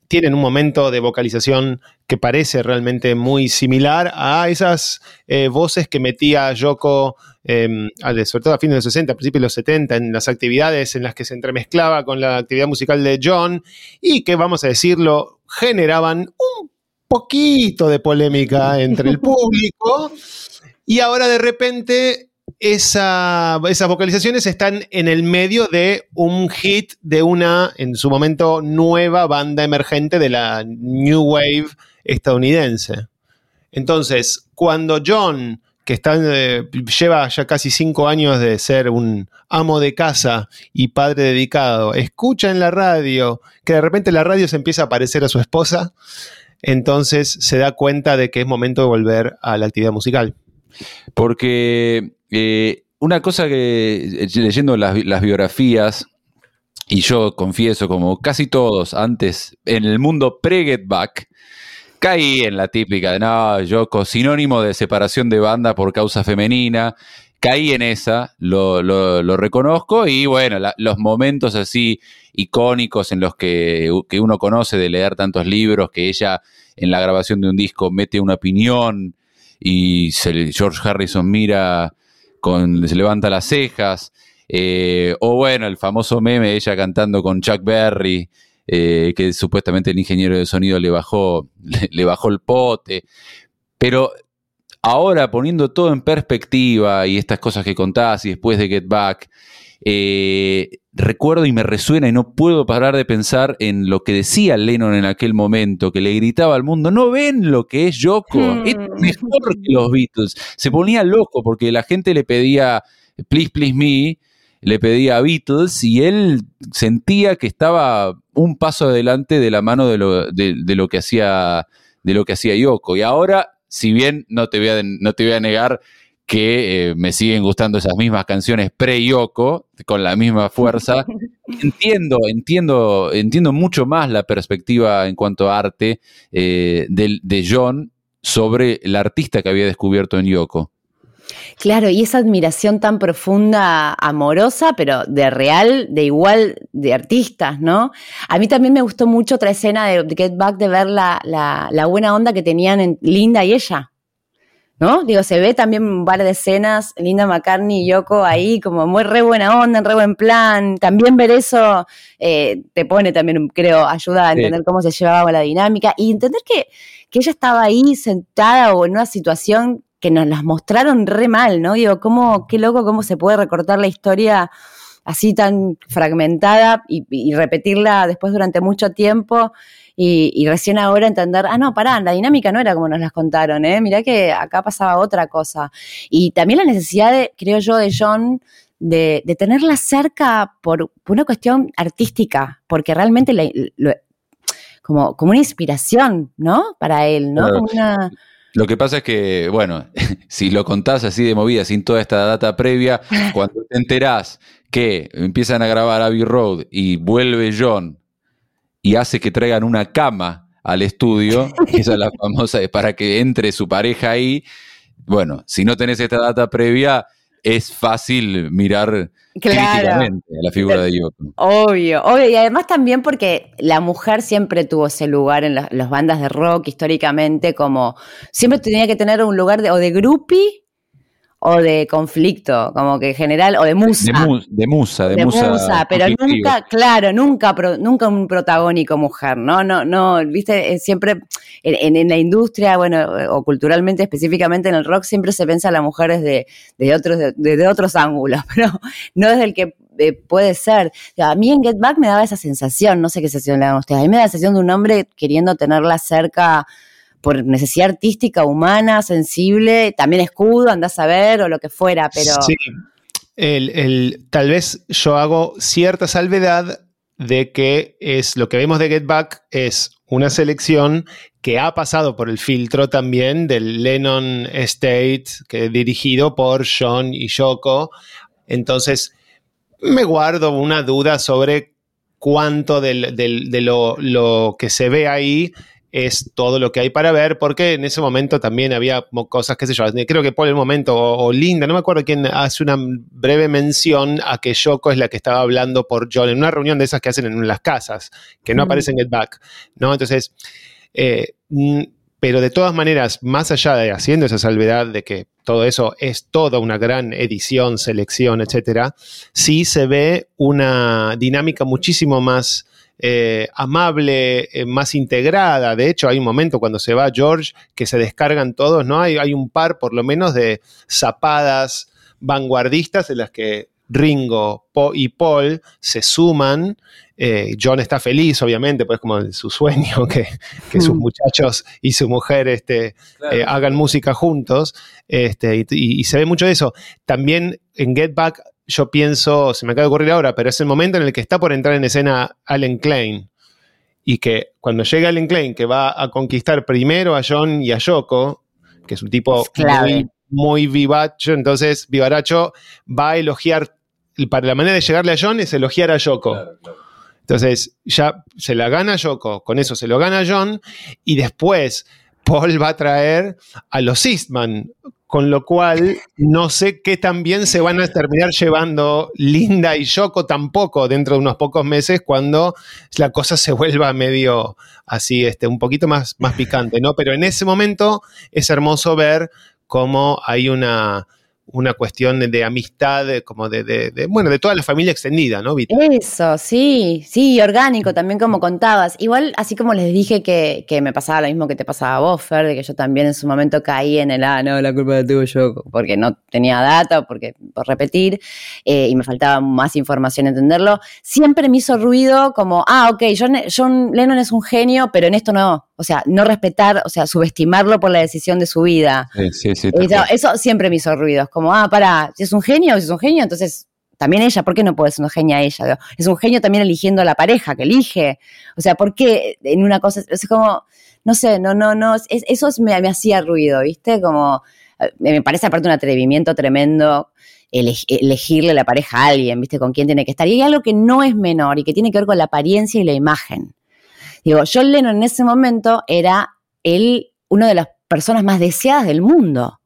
tienen un momento de vocalización que parece realmente muy similar a esas eh, voces que metía Yoko, eh, sobre todo a fines de los 60, a principios de los 70, en las actividades en las que se entremezclaba con la actividad musical de John y que, vamos a decirlo, generaban un poquito de polémica entre el público. Y ahora de repente esa- esas vocalizaciones están en el medio de un hit de una, en su momento, nueva banda emergente de la New Wave estadounidense. Entonces, cuando John, que está, eh, lleva ya casi cinco años de ser un amo de casa y padre dedicado, escucha en la radio que de repente la radio se empieza a parecer a su esposa, entonces se da cuenta de que es momento de volver a la actividad musical. Porque eh, una cosa que, eh, leyendo las, bi- las biografías, y yo confieso, como casi todos antes, en el mundo pre-Get Back, caí en la típica de, no, Yoko, sinónimo de separación de banda por causa femenina. Caí en esa, lo, reconozco, y bueno, los momentos así icónicos en los que, que uno conoce de leer tantos libros, que ella en la grabación de un disco mete una opinión y George Harrison mira con se levanta las cejas. eh, o bueno, el famoso meme ella cantando con Chuck Berry, eh, que supuestamente el ingeniero de sonido le bajó, le bajó el pote. Pero ahora poniendo todo en perspectiva y estas cosas que contás y después de Get Back, eh, recuerdo y me resuena y no puedo parar de pensar en lo que decía Lennon en aquel momento, que le gritaba al mundo, no ven lo que es Yoko, Hmm. es mejor que los Beatles. Se ponía loco porque la gente le pedía, please, please me, le pedía a Beatles y él sentía que estaba un paso adelante de la mano de lo, de, de lo que hacía de lo que hacía Yoko. Y ahora, si bien no te voy a, no te voy a negar que eh, me siguen gustando esas mismas canciones pre-Yoko, con la misma fuerza, entiendo, entiendo, entiendo mucho más la perspectiva en cuanto a arte eh, de, John sobre el artista que había descubierto en Yoko. Claro, y esa admiración tan profunda, amorosa, pero de real, de igual, de artistas, ¿no? A mí también me gustó mucho otra escena de Get Back de ver la, la- la buena onda que tenían en Linda y ella. ¿No? Digo, se ve también un par de escenas, Linda McCartney y Yoko ahí como muy re buena onda, en re buen plan. También ver eso eh, te pone también, creo, ayuda a Sí. entender cómo se llevaba la dinámica y entender que, que ella estaba ahí sentada o en una situación que nos las mostraron re mal, ¿no? Digo, cómo, qué loco cómo se puede recortar la historia así tan fragmentada y, y repetirla después durante mucho tiempo y, y recién ahora entender, ah, no, pará, la dinámica no era como nos las contaron, ¿eh? Mirá que acá pasaba otra cosa. Y también la necesidad, de, creo yo, de John de, de tenerla cerca por, por una cuestión artística, porque realmente la- lo- como, como una inspiración, ¿no? Para él, ¿no? Claro. Como una... Lo que pasa es que, bueno, si lo contás así de movida, sin toda esta data previa, cuando te enterás que empiezan a grabar Abbey Road y vuelve John y hace que traigan una cama al estudio, esa es la famosa, para que entre su pareja ahí. Bueno, si no tenés esta data previa, es fácil mirar Claro. críticamente a la figura de Yoko. Obvio, obvio, y además también porque la mujer siempre tuvo ese lugar en la- las bandas de rock históricamente, como siempre tenía que tener un lugar de, o de groupie o de conflicto, como que en general, o de musa. De, mu- de musa, de, de musa. musa, pero nunca, claro, nunca, pro- nunca un protagónico mujer, ¿no? No, no, viste, Eh, siempre en, en- en la industria, bueno, o culturalmente, específicamente en el rock, siempre se piensa a la mujer desde, desde otros, de- desde otros ángulos, pero no desde el que eh, puede ser. O sea, a mí en Get Back me daba esa sensación, no sé qué sensación le dan ustedes, a mí me da la sensación de un hombre queriendo tenerla cerca por necesidad artística, humana, sensible, también escudo, andás a ver, o lo que fuera, pero... Sí. El, el- tal vez yo hago cierta salvedad de que es lo que vemos de Get Back es una selección que ha pasado por el filtro también del Lennon Estate, que dirigido por John y Yoko. Entonces, me guardo una duda sobre cuánto del- del- de lo, lo que se ve ahí es todo lo que hay para ver, porque en ese momento también había cosas, qué sé yo, creo que por el momento, o, o Linda, no me acuerdo quién hace una breve mención a que Yoko es la que estaba hablando por John en una reunión de esas que hacen en las casas, que no Mm. aparece en Get Back, ¿no? Entonces, eh, pero de todas maneras, más allá de haciendo esa salvedad de que todo eso es toda una gran edición, selección, etcétera, sí se ve una dinámica muchísimo más eh, amable, eh, más integrada. De hecho, hay un momento cuando se va George que se descargan todos, ¿no? Hay, hay un par, por lo menos, de zapadas vanguardistas en las que Ringo Po- y Paul se suman. Eh, John está feliz, obviamente, pues como su sueño que, que sus Mm. muchachos y su mujer este, eh, hagan música juntos. Este, y, y- y se ve mucho de eso. También en Get Back, yo pienso, se me acaba de ocurrir ahora, pero es el momento en el que está por entrar en escena Allen Klein. Y que cuando llega Allen Klein, que va a conquistar primero a John y a Yoko, que es un tipo Es clave. muy, muy vivacho, entonces Vivaracho va a elogiar, para la manera de llegarle a John es elogiar a Yoko. Entonces ya se la gana Yoko, con eso se lo gana John, y después Paul va a traer a los Eastman, con lo cual no sé qué también se van a terminar llevando Linda y Yoko tampoco dentro de unos pocos meses cuando la cosa se vuelva medio así, este, un poquito más, más picante, ¿no? Pero en ese momento es hermoso ver cómo hay una, una cuestión de, de amistad, de- como de, de- de- bueno, de toda la familia extendida, ¿no, Vito? Eso, sí, sí, orgánico también como contabas. Igual, así como les dije que, que me pasaba lo mismo que te pasaba a vos, Fer, de que yo también en su momento caí en el, ah, no, la culpa la tuve yo, porque no tenía data, porque por repetir, eh, y me faltaba más información entenderlo, siempre me hizo ruido como, ah, ok, John, John Lennon es un genio, pero en esto no, o sea, no respetar, o sea, subestimarlo por la decisión de su vida. Sí, sí, sí, Eso, siempre me hizo ruido. Es como, ah, para, si es un genio, si es un genio, entonces también ella, ¿por qué no puede ser una genia ella? Es un genio también eligiendo a la pareja que elige. O sea, ¿por qué en una cosa? Es como, no sé, no, no, no, es- eso es- me, me hacía ruido, ¿viste? Como, eh, me parece aparte un atrevimiento tremendo ele- elegirle la pareja a alguien, ¿viste? Con quién tiene que estar. Y hay algo que no es menor y que tiene que ver con la apariencia y la imagen. Digo, John Lennon en ese momento era él, una de las personas más deseadas del mundo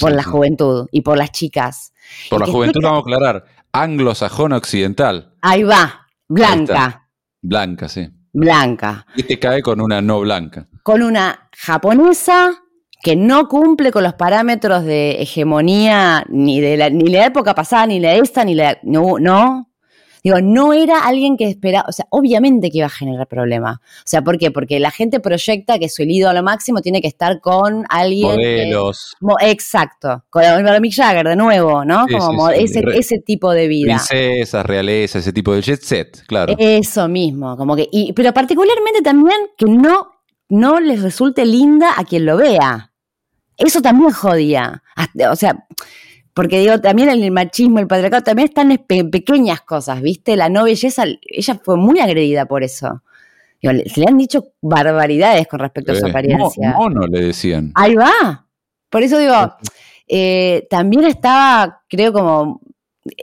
por Sí, la sí. juventud y por las chicas. Por la juventud, explica- vamos a aclarar, anglosajona occidental, Ahí va, Ahí blanca, blanca, sí. blanca, Y te cae con una no blanca. con una japonesa que no cumple con los parámetros de hegemonía ni de la, ni la época pasada, ni la de esta, ni la... No, no. Digo, no era alguien que esperaba, o sea, obviamente que iba a generar problema. O sea, ¿por qué? Porque la gente proyecta que su ídolo máximo tiene que estar con alguien... que- Modelos, Mo- exacto, con Mick Jagger de nuevo, ¿no? Sí, Como sí, mo- sí. ese, Re- ese tipo de vida. princesas, realeza, ese tipo de jet set, claro. Eso mismo, como que, y, pero particularmente también que no, no les resulte linda a quien lo vea. Eso también jodía. O sea, porque digo, también el machismo, el patriarcado, también están en pe- pequeñas cosas, ¿viste? La no belleza, ella fue muy agredida por eso. Digo, le, se le han dicho barbaridades con respecto a su apariencia. mo- mono le decían. Ahí va. Por eso digo, eh, también estaba, creo, como,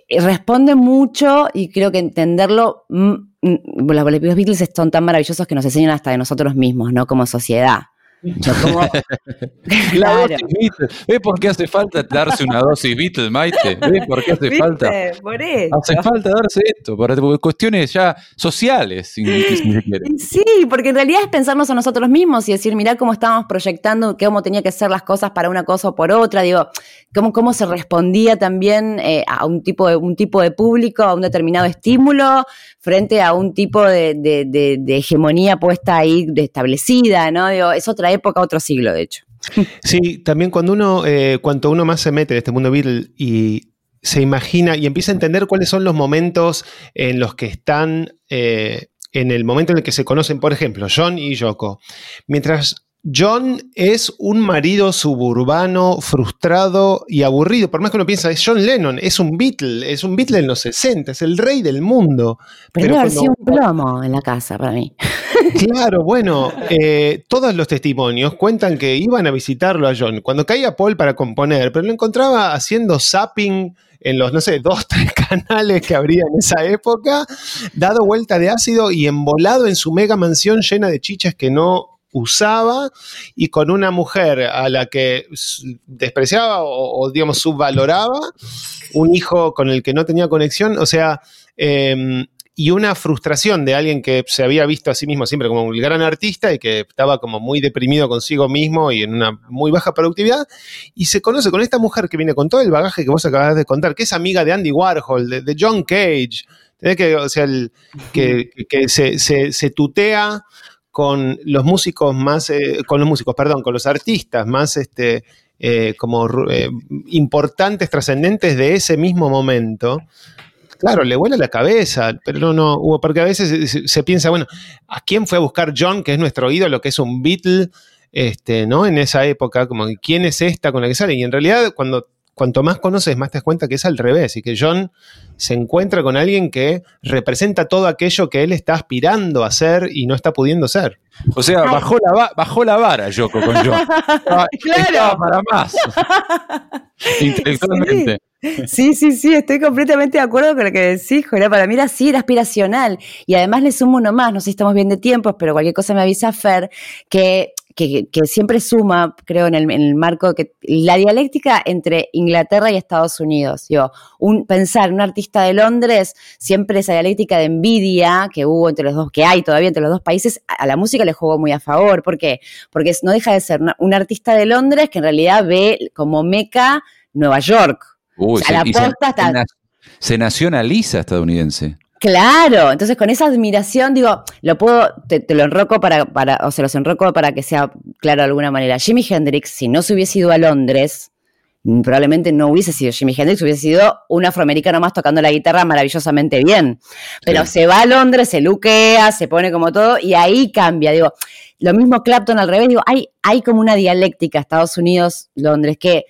eh, responde mucho y creo que entenderlo, mm, mm, los, los Beatles son tan maravillosos que nos enseñan hasta de nosotros mismos, ¿no? Como sociedad. La dosis Beatles. ¿Ves por qué hace falta darse una dosis Beatles, Maite? ¿Ves por qué hace ¿Viste? falta? Por eso. Hace falta darse esto, para cuestiones ya sociales, si, si. Sí, porque en realidad es pensarnos a nosotros mismos y decir, mirá cómo estábamos proyectando, cómo tenía que ser las cosas para una cosa o por otra, digo, cómo, cómo se respondía también eh, a un tipo, de, un tipo de público, a un determinado estímulo, frente a un tipo de, de- de- de hegemonía puesta ahí de establecida, ¿no? Digo, es otra época, otro siglo, de hecho. Sí, también cuando uno, eh, cuanto uno más se mete en este mundo Beatle y se imagina y empieza a entender cuáles son los momentos en los que están, eh, en el momento en el que se conocen, por ejemplo, John y Yoko. Mientras John es un marido suburbano, frustrado y aburrido, por más que uno piensa, es John Lennon, es un Beatle, es un Beatle en los 60, es el rey del mundo. Pero, cuando- sido un plomo en la casa para mí. Claro, bueno, eh, todos los testimonios cuentan que iban a visitarlo a John. Cuando caía Paul para componer, pero lo encontraba haciendo zapping en los, no sé, dos, tres canales que habría en esa época, dado vuelta de ácido y embolado en su mega mansión llena de chiches que no usaba y con una mujer a la que despreciaba o, o, digamos subvaloraba, un hijo con el que no tenía conexión, o sea, em, y una frustración de alguien que se había visto a sí mismo siempre como un gran artista y que estaba como muy deprimido consigo mismo y en una muy baja productividad, y se conoce con esta mujer que viene con todo el bagaje que vos acabas de contar, que es amiga de Andy Warhol, de, John Cage, que, o sea, el- que, se tutea con los músicos más, eh, con los músicos, perdón, con los artistas más este, eh, como eh, importantes, trascendentes de ese mismo momento. Claro, le vuela la cabeza, pero no, no, hubo- porque a veces se, piensa, bueno, ¿a quién fue a buscar John, que es nuestro ídolo, que es un Beatle, este, ¿no? En esa época, como que, quién es esta con la que sale. Y en realidad, cuando cuanto más conoces, más te das cuenta que es al revés, y que John se encuentra con alguien que representa todo aquello que él está aspirando a ser y no está pudiendo ser. O sea, bajó la, bajó la vara Yoko con John. Estaba, Claro. estaba para más. Intelectualmente. Sí, sí, sí, estoy completamente de acuerdo con lo que decís, Jola. Para mí era así, era aspiracional. Y además le sumo uno más, no sé si estamos bien de tiempos, pero cualquier cosa me avisa Fer, que, que, que siempre suma, creo, en el, marco que la dialéctica entre Inglaterra y Estados Unidos. Digo, un, pensar un artista de Londres, siempre esa dialéctica de envidia que hubo entre los dos, que hay todavía entre los dos países, a, la música le jugó muy a favor. ¿Por qué? Porque no deja de ser un artista de Londres que en realidad ve como meca Nueva York. Uy, O sea, la se- posta está- se se nacionaliza estadounidense. Claro, entonces con esa admiración, digo, lo puedo, te, te lo enroco para, para, o se los enroco para que sea claro de alguna manera. Jimi Hendrix, si no se hubiese ido a Londres, mm, probablemente no hubiese sido Jimi Hendrix, hubiese sido un afroamericano más tocando la guitarra maravillosamente bien. Pero Sí. se va a Londres, se luquea, se pone como todo, y ahí cambia. Digo, lo mismo Clapton al revés, digo, hay, hay como una dialéctica Estados Unidos, Londres, que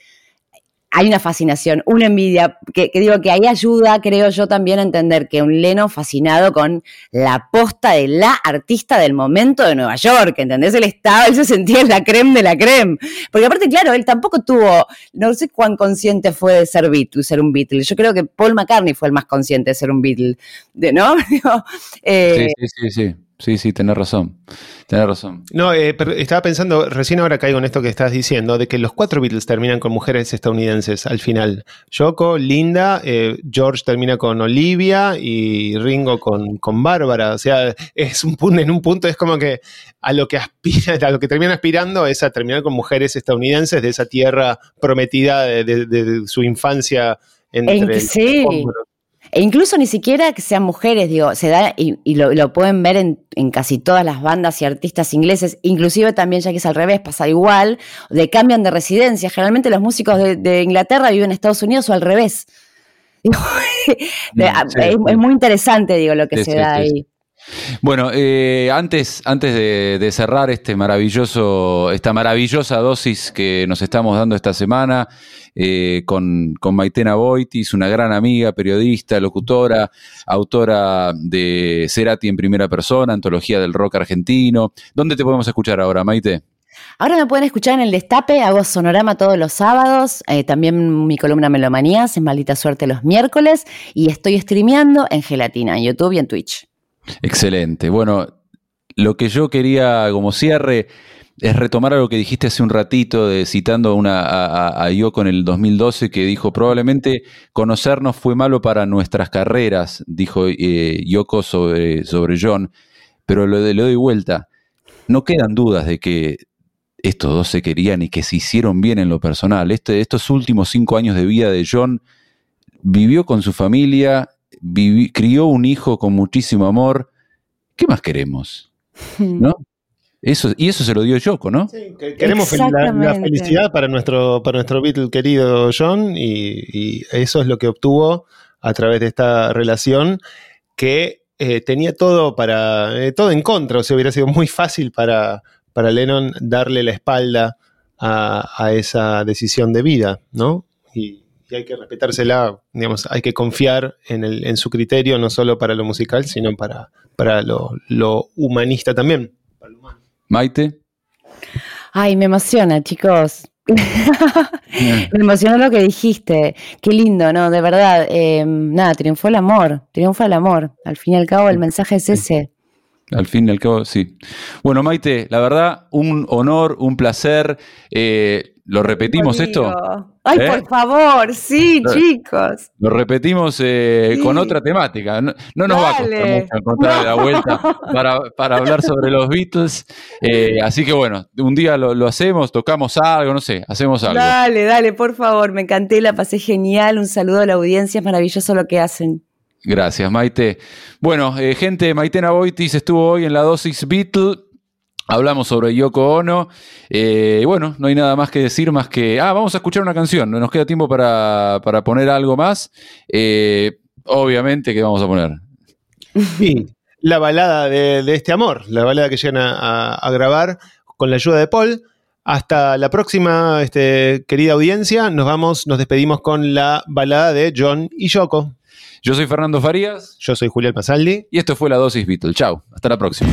hay una fascinación, una envidia, que, digo que ahí ayuda, creo yo, también a entender que un Lennon fascinado con la posta de la artista del momento de Nueva York, ¿entendés? Él estaba, él se sentía en la creme de la creme. Porque aparte, claro, él tampoco tuvo, no sé cuán consciente fue de ser Beatle, ser un Beatle. Yo creo que Paul McCartney fue el más consciente de ser un Beatle, ¿no? Eh, Sí, sí, sí, sí. Sí, sí, tenés razón. Tenés razón. No, eh, pero estaba pensando, recién ahora caigo en esto que estás diciendo, de que los cuatro Beatles terminan con mujeres estadounidenses al final. Yoko, Linda, eh, George termina con Olivia y Ringo con, con Bárbara. O sea, es un punto, en un punto es como que a lo que aspira, a lo que terminan aspirando es a terminar con mujeres estadounidenses de esa tierra prometida de, de- de su infancia entre En que sí. hombros. E incluso ni siquiera que sean mujeres, digo, se da y, y lo, lo pueden ver en, en casi todas las bandas y artistas ingleses, inclusive también ya que es al revés, pasa igual, de cambian de residencia. Generalmente los músicos de, de Inglaterra viven en Estados Unidos o al revés. Digo, Mm, sí, es, sí. es muy interesante, digo, lo que Sí, se da ahí. Bueno, eh, antes, antes de, cerrar este maravilloso, esta maravillosa dosis que nos estamos dando esta semana eh, con, con Maitena Boitis, una gran amiga, periodista, locutora, autora de Cerati en primera persona, antología del rock argentino. ¿Dónde te podemos escuchar ahora, Maite? Ahora me pueden escuchar en el Destape, hago sonorama todos los sábados, eh, también mi columna Melomanías, en Maldita Suerte los miércoles, y estoy streameando en Gelatina, en YouTube y en Twitch. Excelente. Bueno, lo que yo quería como cierre es retomar algo que dijiste hace un ratito, citando una, a, a- Yoko en el 2012, que dijo, probablemente conocernos fue malo para nuestras carreras, dijo eh, Yoko sobre, sobre John, pero lo, de- le doy vuelta. No quedan dudas de que estos dos se querían y que se hicieron bien en lo personal. Este, estos últimos cinco años de vida de John vivió con su familia, vivi- crió un hijo con muchísimo amor. ¿Qué más queremos? ¿No? Eso, y eso se lo dio Yoko, ¿no? Sí, que- queremos fel- la, felicidad para nuestro, para nuestro Beatle querido John y, y eso es lo que obtuvo a través de esta relación que eh, tenía todo para eh, todo en contra, o sea, hubiera sido muy fácil para, para Lennon darle la espalda a, a esa decisión de vida, ¿no? Y, y hay que respetársela, digamos, hay que confiar en, el, en su criterio, no solo para lo musical, sino para, para lo, lo humanista también. para lo humano. Maite. Ay, me emociona, chicos. me emocionó lo que dijiste. Qué lindo, ¿no? De verdad. eh, nada, triunfó el amor. Triunfa el amor. Al fin y al cabo, el mensaje es ese. Al fin y al cabo, sí. Bueno, Maite, la verdad, un honor, un placer. Eh, ¿Lo repetimos esto? Ay, ¿Eh? por favor, sí, Lo- chicos. Lo repetimos eh, Sí. con otra temática. No, no nos va a costar mucho encontrar la vuelta para, para hablar sobre los Beatles. Eh, así que bueno, un día lo, lo hacemos, tocamos algo, no sé, hacemos algo. Dale, dale, por favor. Me encanté, la pasé genial. Un saludo a la audiencia. Es maravilloso lo que hacen. Gracias, Maite. Bueno, gente, Maitena Boitis estuvo hoy en la dosis Beatle. Hablamos sobre Yoko Ono. Eh, y bueno, no hay nada más que decir más que. Ah, vamos a escuchar una canción. Nos queda tiempo para, para poner algo más. Eh, obviamente que vamos a poner. Sí, la balada de, de este amor, la balada que llegan a, a- a grabar con la ayuda de Paul. Hasta la próxima, este, querida audiencia. Nos vamos, nos despedimos con la balada de John y Yoko. Yo soy Fernando Farías Yo soy Julián Pasaldi. y esto fue la dosis Beatle. Chao, hasta la próxima.